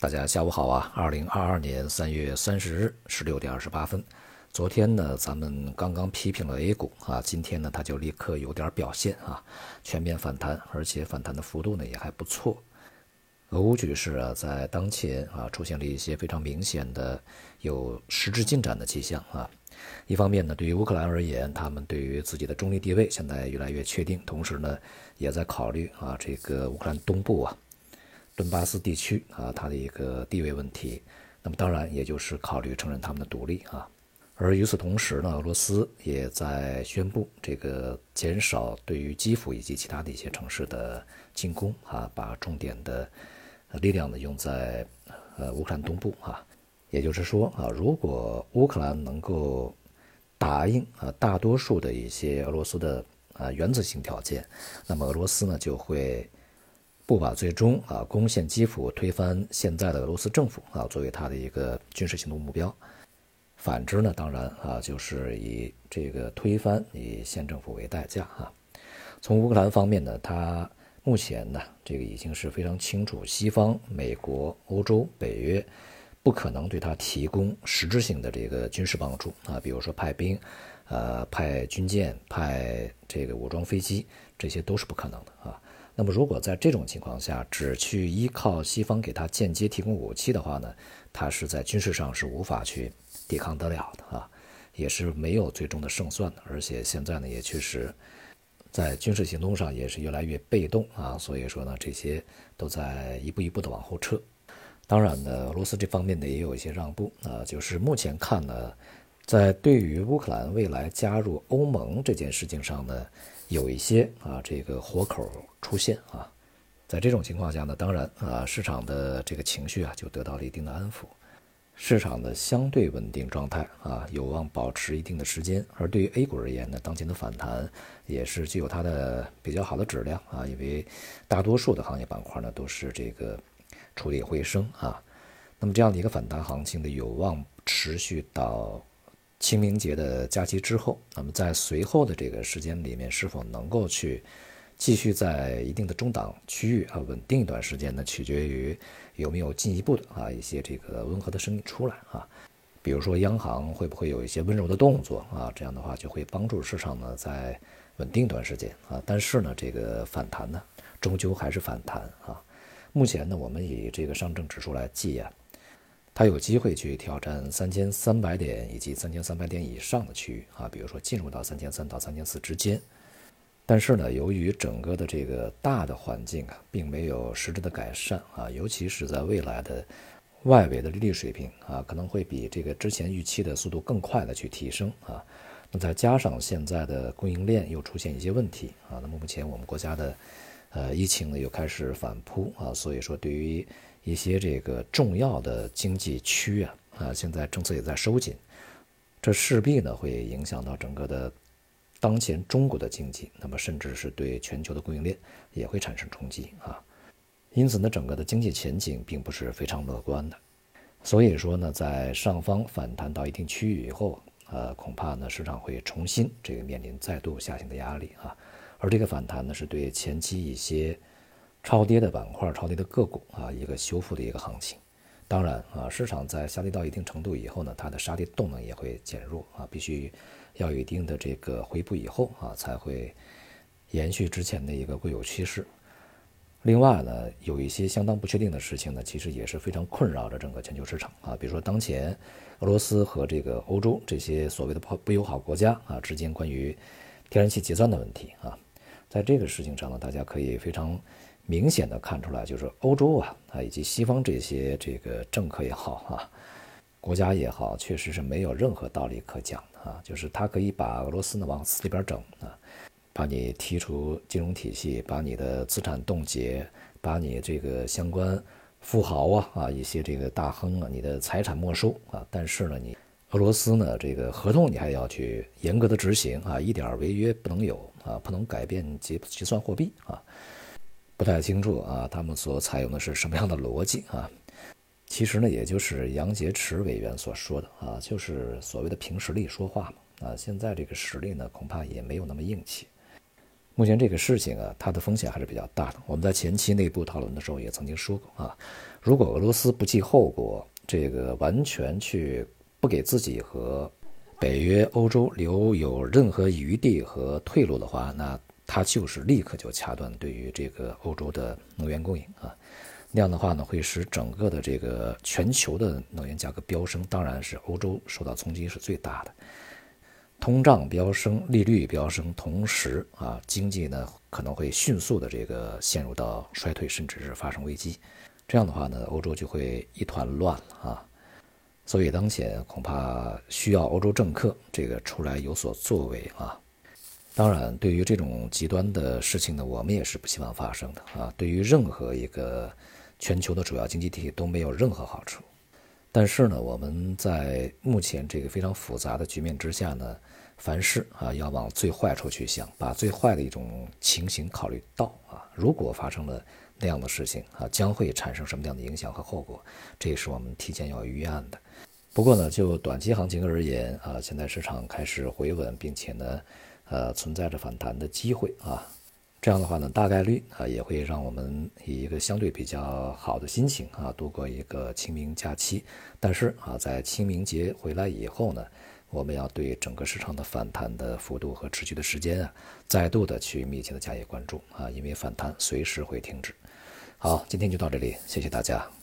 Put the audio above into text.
大家下午好啊！二零二二年三月三十日十六点二十八分，昨天呢，咱们刚刚批评了 A 股啊，今天呢，它就立刻有点表现啊，全面反弹，而且反弹的幅度呢也还不错。俄乌局势啊，在当前啊，出现了一些非常明显的有实质进展的迹象啊。一方面呢，对于乌克兰而言，他们对于自己的中立地位现在越来越确定，同时呢，也在考虑啊，这个乌克兰东部啊。顿巴斯地区啊，它的一个地位问题，那么当然也就是考虑承认他们的独立啊。而与此同时呢，俄罗斯也在宣布这个减少对于基辅以及其他的一些城市的进攻啊，把重点的力量呢用在呃乌克兰东部啊。也就是说啊，如果乌克兰能够答应啊大多数的一些俄罗斯的啊原则性条件，那么俄罗斯呢就会。不把最终啊攻陷基辅、推翻现在的俄罗斯政府啊作为他的一个军事行动目标，反之呢，当然啊就是以这个推翻以现政府为代价啊。从乌克兰方面呢，他目前呢这个已经是非常清楚，西方、美国、欧洲、北约不可能对他提供实质性的这个军事帮助啊，比如说派兵、呃派军舰、派这个武装飞机，这些都是不可能的啊。那么，如果在这种情况下只去依靠西方给他间接提供武器的话呢，他是在军事上是无法去抵抗得了的啊，也是没有最终的胜算的。而且现在呢，也确实在军事行动上也是越来越被动啊，所以说呢，这些都在一步一步的往后撤。当然呢，俄罗斯这方面呢也有一些让步啊，就是目前看呢，在对于乌克兰未来加入欧盟这件事情上呢。有一些啊，这个活口出现啊，在这种情况下呢，当然啊，市场的这个情绪啊就得到了一定的安抚，市场的相对稳定状态啊有望保持一定的时间。而对于 A 股而言呢，当前的反弹也是具有它的比较好的质量啊，因为大多数的行业板块呢都是这个触底回升啊，那么这样的一个反弹行情呢有望持续到。清明节的假期之后，那么在随后的这个时间里面，是否能够去继续在一定的中档区域啊稳定一段时间呢？取决于有没有进一步的啊一些这个温和的声音出来啊，比如说央行会不会有一些温柔的动作啊？这样的话就会帮助市场呢在稳定一段时间啊。但是呢，这个反弹呢，终究还是反弹啊。目前呢，我们以这个上证指数来计啊。它有机会去挑战三千三百点以及三千三百点以上的区域啊，比如说进入到三千三到三千四之间。但是呢，由于整个的这个大的环境啊，并没有实质的改善啊，尤其是在未来的外围的利率水平啊，可能会比这个之前预期的速度更快的去提升啊。那再加上现在的供应链又出现一些问题啊，那么目前我们国家的呃疫情呢又开始反扑啊，所以说对于。一些这个重要的经济区啊，啊，现在政策也在收紧，这势必呢会影响到整个的当前中国的经济，那么甚至是对全球的供应链也会产生冲击啊。因此呢，整个的经济前景并不是非常乐观的。所以说呢，在上方反弹到一定区域以后，呃，恐怕呢市场会重新这个面临再度下行的压力啊。而这个反弹呢，是对前期一些。超跌的板块、超跌的个股啊，一个修复的一个行情。当然啊，市场在下跌到一定程度以后呢，它的杀跌动能也会减弱啊，必须要有一定的这个回补以后啊，才会延续之前的一个固有趋势。另外呢，有一些相当不确定的事情呢，其实也是非常困扰着整个全球市场啊，比如说当前俄罗斯和这个欧洲这些所谓的不不友好国家啊之间关于天然气结算的问题啊，在这个事情上呢，大家可以非常。明显的看出来，就是欧洲啊啊以及西方这些这个政客也好啊，国家也好，确实是没有任何道理可讲的啊。就是他可以把俄罗斯呢往死里边整啊，把你踢出金融体系，把你的资产冻结，把你这个相关富豪啊啊一些这个大亨啊，你的财产没收啊。但是呢，你俄罗斯呢这个合同你还要去严格的执行啊，一点违约不能有啊，不能改变结结算货币啊。不太清楚啊，他们所采用的是什么样的逻辑啊？其实呢，也就是杨洁篪委员所说的啊，就是所谓的凭实力说话嘛啊。现在这个实力呢，恐怕也没有那么硬气。目前这个事情啊，它的风险还是比较大的。我们在前期内部讨论的时候也曾经说过啊，如果俄罗斯不计后果，这个完全去不给自己和北约、欧洲留有任何余地和退路的话，那它就是立刻就掐断对于这个欧洲的能源供应啊。那样的话呢，会使整个的这个全球的能源价格飙升，当然是欧洲受到冲击是最大的。通胀飙升，利率飙升，同时啊，经济呢可能会迅速的这个陷入到衰退，甚至是发生危机。这样的话呢，欧洲就会一团乱了啊。所以当前恐怕需要欧洲政客这个出来有所作为啊。当然，对于这种极端的事情呢，我们也是不希望发生的啊。对于任何一个全球的主要经济体都没有任何好处。但是呢，我们在目前这个非常复杂的局面之下呢。凡事啊，要往最坏处去想，把最坏的一种情形考虑到啊。如果发生了那样的事情啊，将会产生什么样的影响和后果？这也是我们提前要预案的。不过呢，就短期行情而言啊，现在市场开始回稳，并且呢，呃，存在着反弹的机会啊。这样的话呢，大概率啊，也会让我们以一个相对比较好的心情啊，度过一个清明假期。但是啊，在清明节回来以后呢？我们要对整个市场的反弹的幅度和持续的时间啊，再度的去密切的加以关注啊，因为反弹随时会停止。好，今天就到这里，谢谢大家。